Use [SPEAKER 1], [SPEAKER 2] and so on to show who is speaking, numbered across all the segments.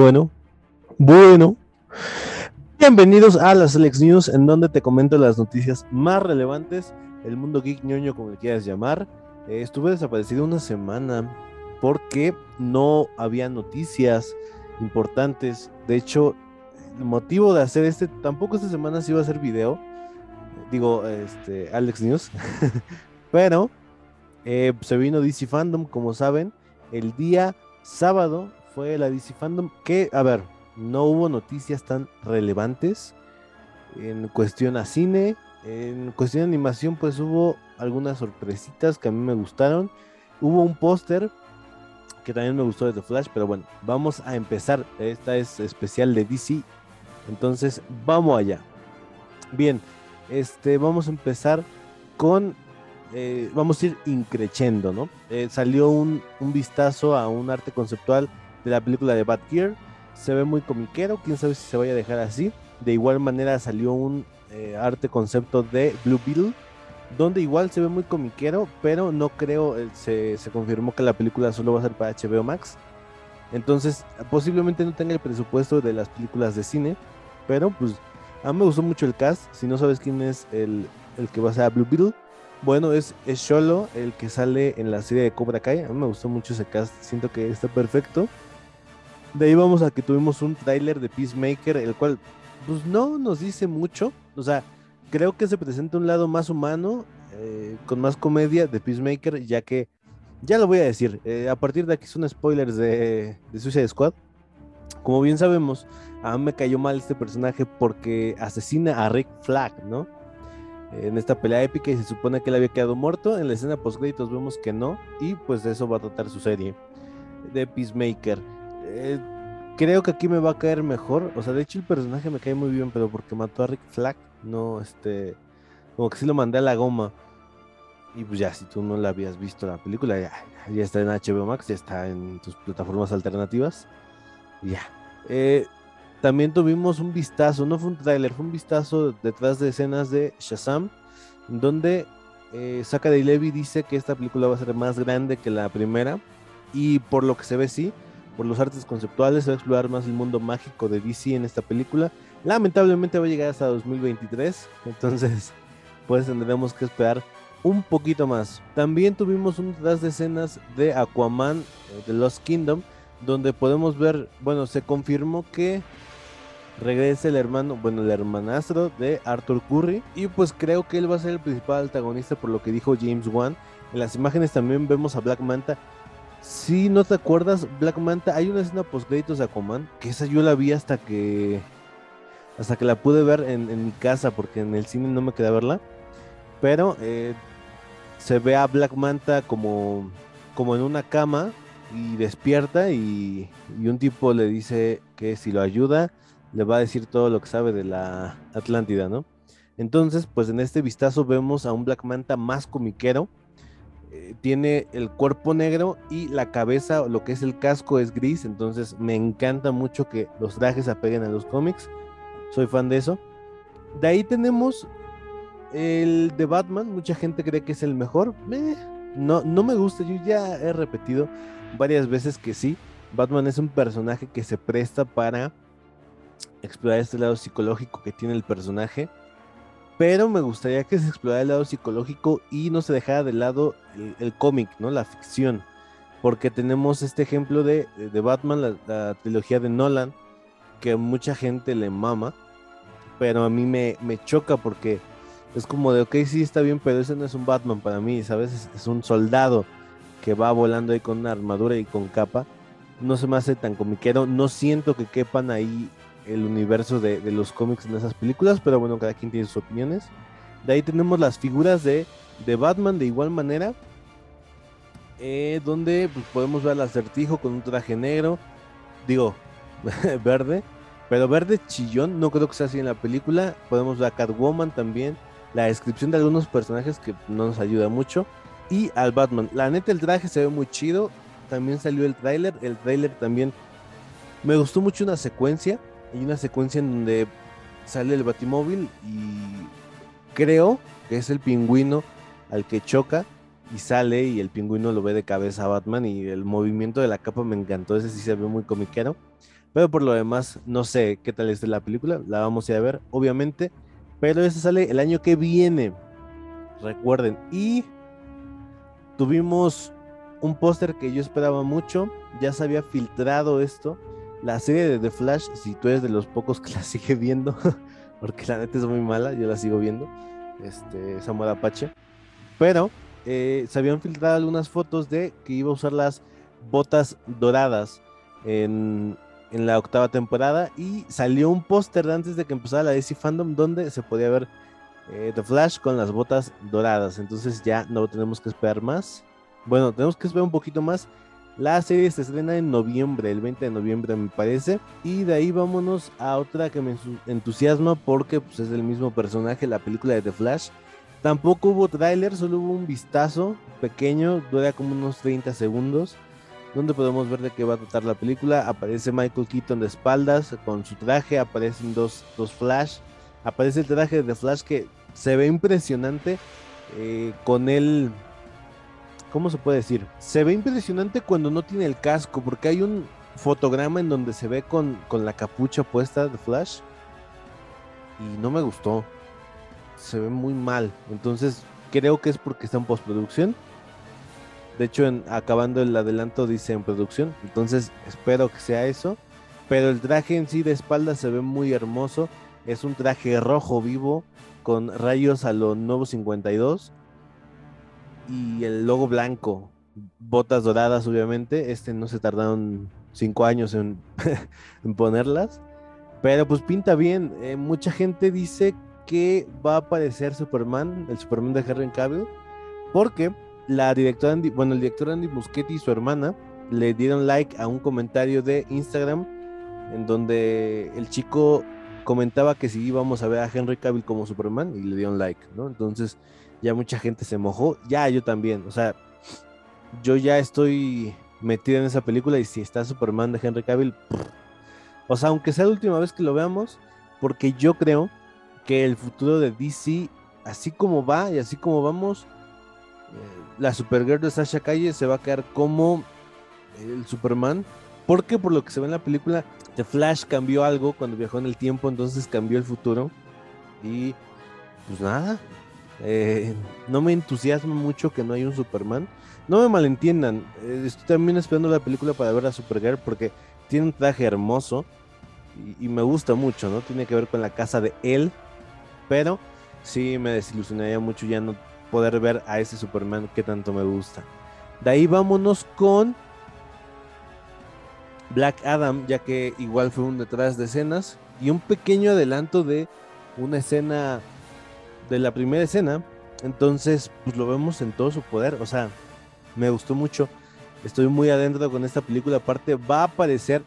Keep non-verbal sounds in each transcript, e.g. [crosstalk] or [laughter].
[SPEAKER 1] Bueno, bueno. Bienvenidos a las Alex News, en donde te comento las noticias más relevantes, el mundo geek ñoño, como le quieras llamar. Eh, estuve desaparecido una semana porque no había noticias importantes. De hecho, el motivo de hacer este, tampoco esta semana se iba a hacer video. Digo, este, Alex News. [laughs] Pero eh, se vino DC Fandom, como saben, el día sábado fue la DC Fandom, que, a ver, no hubo noticias tan relevantes en cuestión a cine, en cuestión de animación, pues hubo algunas sorpresitas que a mí me gustaron. Hubo un póster que también me gustó de The Flash, pero bueno, vamos a empezar. Esta es especial de DC, entonces vamos allá. Bien, este, vamos a empezar con eh, vamos a ir increchendo, ¿no? Eh, salió un, un, vistazo a un arte conceptual de la película de Bad Gear. Se ve muy comiquero, quién sabe si se vaya a dejar así. De igual manera salió un eh, arte concepto de Blue Beetle, donde igual se ve muy comiquero, pero no creo, eh, se, se, confirmó que la película solo va a ser para HBO Max. Entonces, posiblemente no tenga el presupuesto de las películas de cine, pero pues a mí me gustó mucho el cast. Si no sabes quién es el, el que va a ser a Blue Beetle, bueno, es, es Sholo, el que sale en la serie de Cobra Kai. A mí me gustó mucho ese cast, siento que está perfecto. De ahí vamos a que tuvimos un tráiler de Peacemaker, el cual, pues no nos dice mucho. O sea, creo que se presenta un lado más humano, eh, con más comedia de Peacemaker, ya que, ya lo voy a decir, eh, a partir de aquí son spoilers de, de Suicide Squad. Como bien sabemos, a mí me cayó mal este personaje porque asesina a Rick Flag, ¿no? en esta pelea épica y se supone que él había quedado muerto. En la escena post créditos vemos que no y pues de eso va a tratar su serie de Peacemaker. Eh, creo que aquí me va a caer mejor. O sea, de hecho el personaje me cae muy bien, pero porque mató a Rick Flag, no, este, como que sí lo mandé a la goma. Y pues ya, si tú no la habías visto la película, ya, está en HBO Max, ya está en tus plataformas alternativas. Ya. Eh, también tuvimos un vistazo, no fue un tráiler, fue un vistazo detrás de escenas de Shazam, donde eh, Zachary Levy dice que esta película va a ser más grande que la primera, y por lo que se ve sí, por los artes conceptuales, va a explorar más el mundo mágico de DC en esta película. Lamentablemente va a llegar hasta 2023, [laughs] entonces pues tendremos que esperar un poquito más. También tuvimos un detrás de escenas de Aquaman de eh, Lost Kingdom, donde podemos ver, bueno, se confirmó que regresa el hermano, bueno, el hermanastro de Arthur Curry. Y pues creo que él va a ser el principal antagonista por lo que dijo James Wan. En las imágenes también vemos a Black Manta. Si no te acuerdas, Black Manta, hay una escena post créditos de Aquaman, que esa yo la vi hasta que hasta que la pude ver en, mi casa, porque en el cine no me quedé verla. Pero eh, se ve a Black Manta como, como en una cama y despierta y, y, un tipo le dice que si lo ayuda le va a decir todo lo que sabe de la Atlántida, ¿no? Entonces, pues en este vistazo vemos a un Black Manta más comiquero. Eh, tiene el cuerpo negro y la cabeza, lo que es el casco, es gris. Entonces, me encanta mucho que los trajes apeguen a los cómics. Soy fan de eso. De ahí tenemos el de Batman. Mucha gente cree que es el mejor. no, no me gusta. Yo ya he repetido varias veces que sí. Batman es un personaje que se presta para explorar este lado psicológico que tiene el personaje. Pero me gustaría que se explorara el lado psicológico y no se dejara de lado el, cómic, ¿no? La ficción. Porque tenemos este ejemplo de, de Batman, la, la, trilogía de Nolan, que mucha gente le mama. Pero a mí me, me choca porque es como de, ok, sí está bien, pero ese no es un Batman para mí, ¿sabes? Es, es un soldado que va volando ahí con una armadura y con capa. No se me hace tan comiquero. No siento que quepan ahí el universo de, de, los cómics en esas películas, pero bueno, cada quien tiene sus opiniones. De ahí tenemos las figuras de, de Batman de igual manera, eh, donde pues, podemos ver al acertijo con un traje negro, digo, [laughs] verde, pero verde chillón, no creo que sea así en la película. Podemos ver a Catwoman también, la descripción de algunos personajes que no nos ayuda mucho, y al Batman. La neta, el traje se ve muy chido. También salió el tráiler, el tráiler también me gustó mucho una secuencia hay una secuencia en donde sale el batimóvil y creo que es el pingüino al que choca y sale y el pingüino lo ve de cabeza a Batman y el movimiento de la capa me encantó, ese sí se ve muy comiquero. Pero por lo demás, no sé qué tal es la película. La vamos a ir a ver, obviamente. Pero esa sale el año que viene. Recuerden. Y tuvimos un póster que yo esperaba mucho. Ya se había filtrado esto. La serie de The Flash, si tú eres de los pocos que la [laughs] sigue viendo, porque la neta es muy mala, yo la sigo viendo. Este, Samuel Apache. Pero eh, se habían filtrado algunas fotos de que iba a usar las botas doradas en, en la octava temporada y salió un póster antes de que empezara la DC Fandom donde se podía ver eh, The Flash con las botas doradas. Entonces ya no tenemos que esperar más. Bueno, tenemos que esperar un poquito más. La serie se estrena en noviembre, el 20 de noviembre me parece. Y de ahí vámonos a otra que me entusiasma porque pues, es el mismo personaje, la película de The Flash. Tampoco hubo tráiler, solo hubo un vistazo pequeño, dura como unos 30 segundos donde podemos ver de qué va a tratar la película. Aparece Michael Keaton de espaldas con su traje, aparecen dos, dos Flash, aparece el traje de Flash que se ve impresionante eh, con el... ¿Cómo se puede decir? Se ve impresionante cuando no tiene el casco, porque hay un fotograma en donde se ve con, con la capucha puesta de Flash y no me gustó. Se ve muy mal. Entonces creo que es porque está en postproducción de hecho, acabando el adelanto dice en producción. Entonces espero que sea eso. Pero el traje en sí de espalda se ve muy hermoso. Es un traje rojo vivo con rayos a lo nuevo 52. Y el logo blanco. Botas doradas, obviamente. Este no se tardaron cinco años [laughs] en, ponerlas. Pero pues pinta bien. Eh, mucha gente dice que va a aparecer Superman, el Superman de Henry Cavill. Porque la directora Andy, bueno, el director Andy Muschietti y su hermana le dieron like a un comentario de Instagram en donde el chico comentaba que si íbamos a ver a Henry Cavill como Superman y le dieron like, ¿no? Entonces ya mucha gente se mojó, ya yo también, o sea, yo ya estoy metido en esa película y si está Superman de Henry Cavill, o sea, aunque sea la última vez que lo veamos, porque yo creo que el futuro de DC, así como va y así como vamos, la Supergirl de Sasha Calle se va a quedar como el Superman. Porque por lo que se ve en la película, The Flash cambió algo cuando viajó en el tiempo, entonces cambió el futuro. Y pues nada, eh, no me entusiasma mucho que no haya un Superman. No me malentiendan, eh, estoy también esperando la película para ver a Supergirl porque tiene un traje hermoso y, y, me gusta mucho, ¿no? Tiene que ver con la casa de él, pero sí me desilusionaría mucho ya no poder ver a ese Superman que tanto me gusta. De ahí vámonos con Black Adam, ya que igual fue un detrás de escenas y un pequeño adelanto de una escena de la primera escena. Entonces, pues lo vemos en todo su poder. O sea, me gustó mucho. Estoy muy adentro con esta película. Aparte, va a aparecer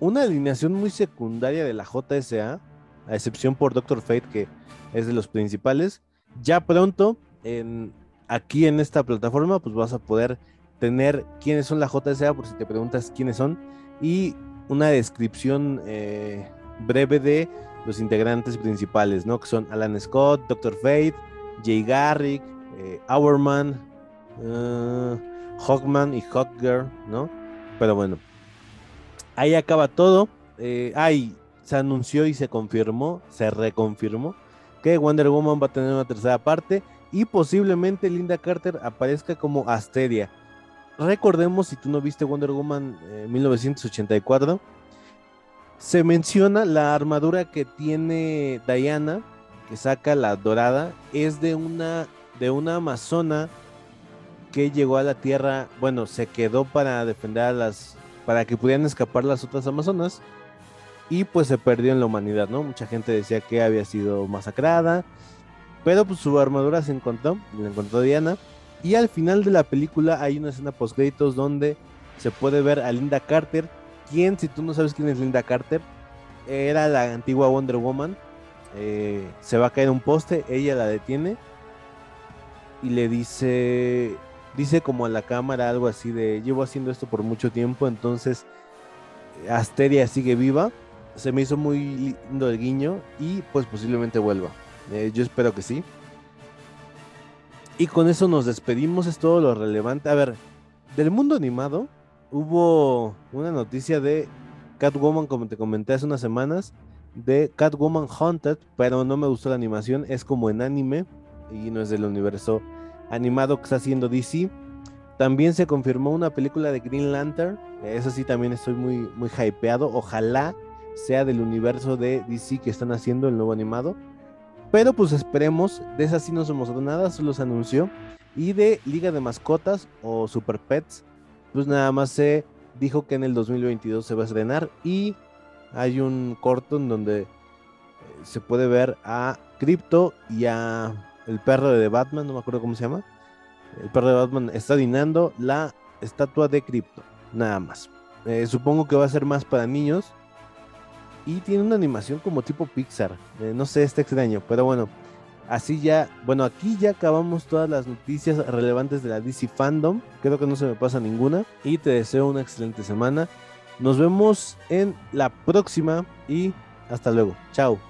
[SPEAKER 1] una alineación muy secundaria de la JSA, a excepción por Doctor Fate, que es de los principales. Ya pronto en, aquí en esta plataforma, pues vas a poder tener quiénes son la JSA, por si te preguntas quiénes son, y una descripción eh, breve de los integrantes principales, ¿no? Que son Alan Scott, Dr. Fate, Jay Garrick, eh, Hourman, uh, Hawkman y Hawkgirl, ¿no? Pero bueno, ahí acaba todo. Eh, ay, se anunció y se confirmó, se reconfirmó que Wonder Woman va a tener una tercera parte y posiblemente Linda Carter aparezca como Asteria. Recordemos, si tú no viste Wonder Woman 1984, eh, se menciona la armadura que tiene Diana, que saca la dorada, es de una, de una amazona que llegó a la Tierra, bueno, se quedó para defender a las, para que pudieran escapar las otras amazonas, y pues se perdió en la humanidad, ¿no? Mucha gente decía que había sido masacrada, pero pues su armadura se encontró, la encontró Diana. Y al final de la película hay una escena post créditos donde se puede ver a Linda Carter. Quien, si tú no sabes quién es Linda Carter, era la antigua Wonder Woman. Eh, se va a caer un poste, ella la detiene y le dice, dice como a la cámara algo así de, llevo haciendo esto por mucho tiempo, entonces Asteria sigue viva. Se me hizo muy lindo el guiño y pues posiblemente vuelva. Eh, yo espero que sí. Y con eso nos despedimos, es todo lo relevante. A ver, del mundo animado hubo una noticia de Catwoman, como te comenté hace unas semanas, de Catwoman Haunted, pero no me gustó la animación, es como en anime y no es del universo animado que está haciendo DC. También se confirmó una película de Green Lantern, eso sí también estoy muy, muy hypeado, ojalá sea del universo de DC que están haciendo el nuevo animado. Pero pues esperemos, de esa sí no se mostró nada, solo se anunció. Y de Liga de Mascotas o Super Pets, pues nada más se dijo que en el 2022 se va a estrenar y hay un corto en donde eh, se puede ver a Crypto y a el perro de Batman, no me acuerdo cómo se llama. El perro de Batman está dinando la estatua de Crypto, nada más. Eh, supongo que va a ser más para niños y tiene una animación como tipo Pixar. Eh, no sé, está extraño, pero bueno. Así ya, bueno, aquí ya acabamos todas las noticias relevantes de la DC Fandom. Creo que no se me pasa ninguna. Y te deseo una excelente semana. Nos vemos en la próxima y hasta luego. Chao.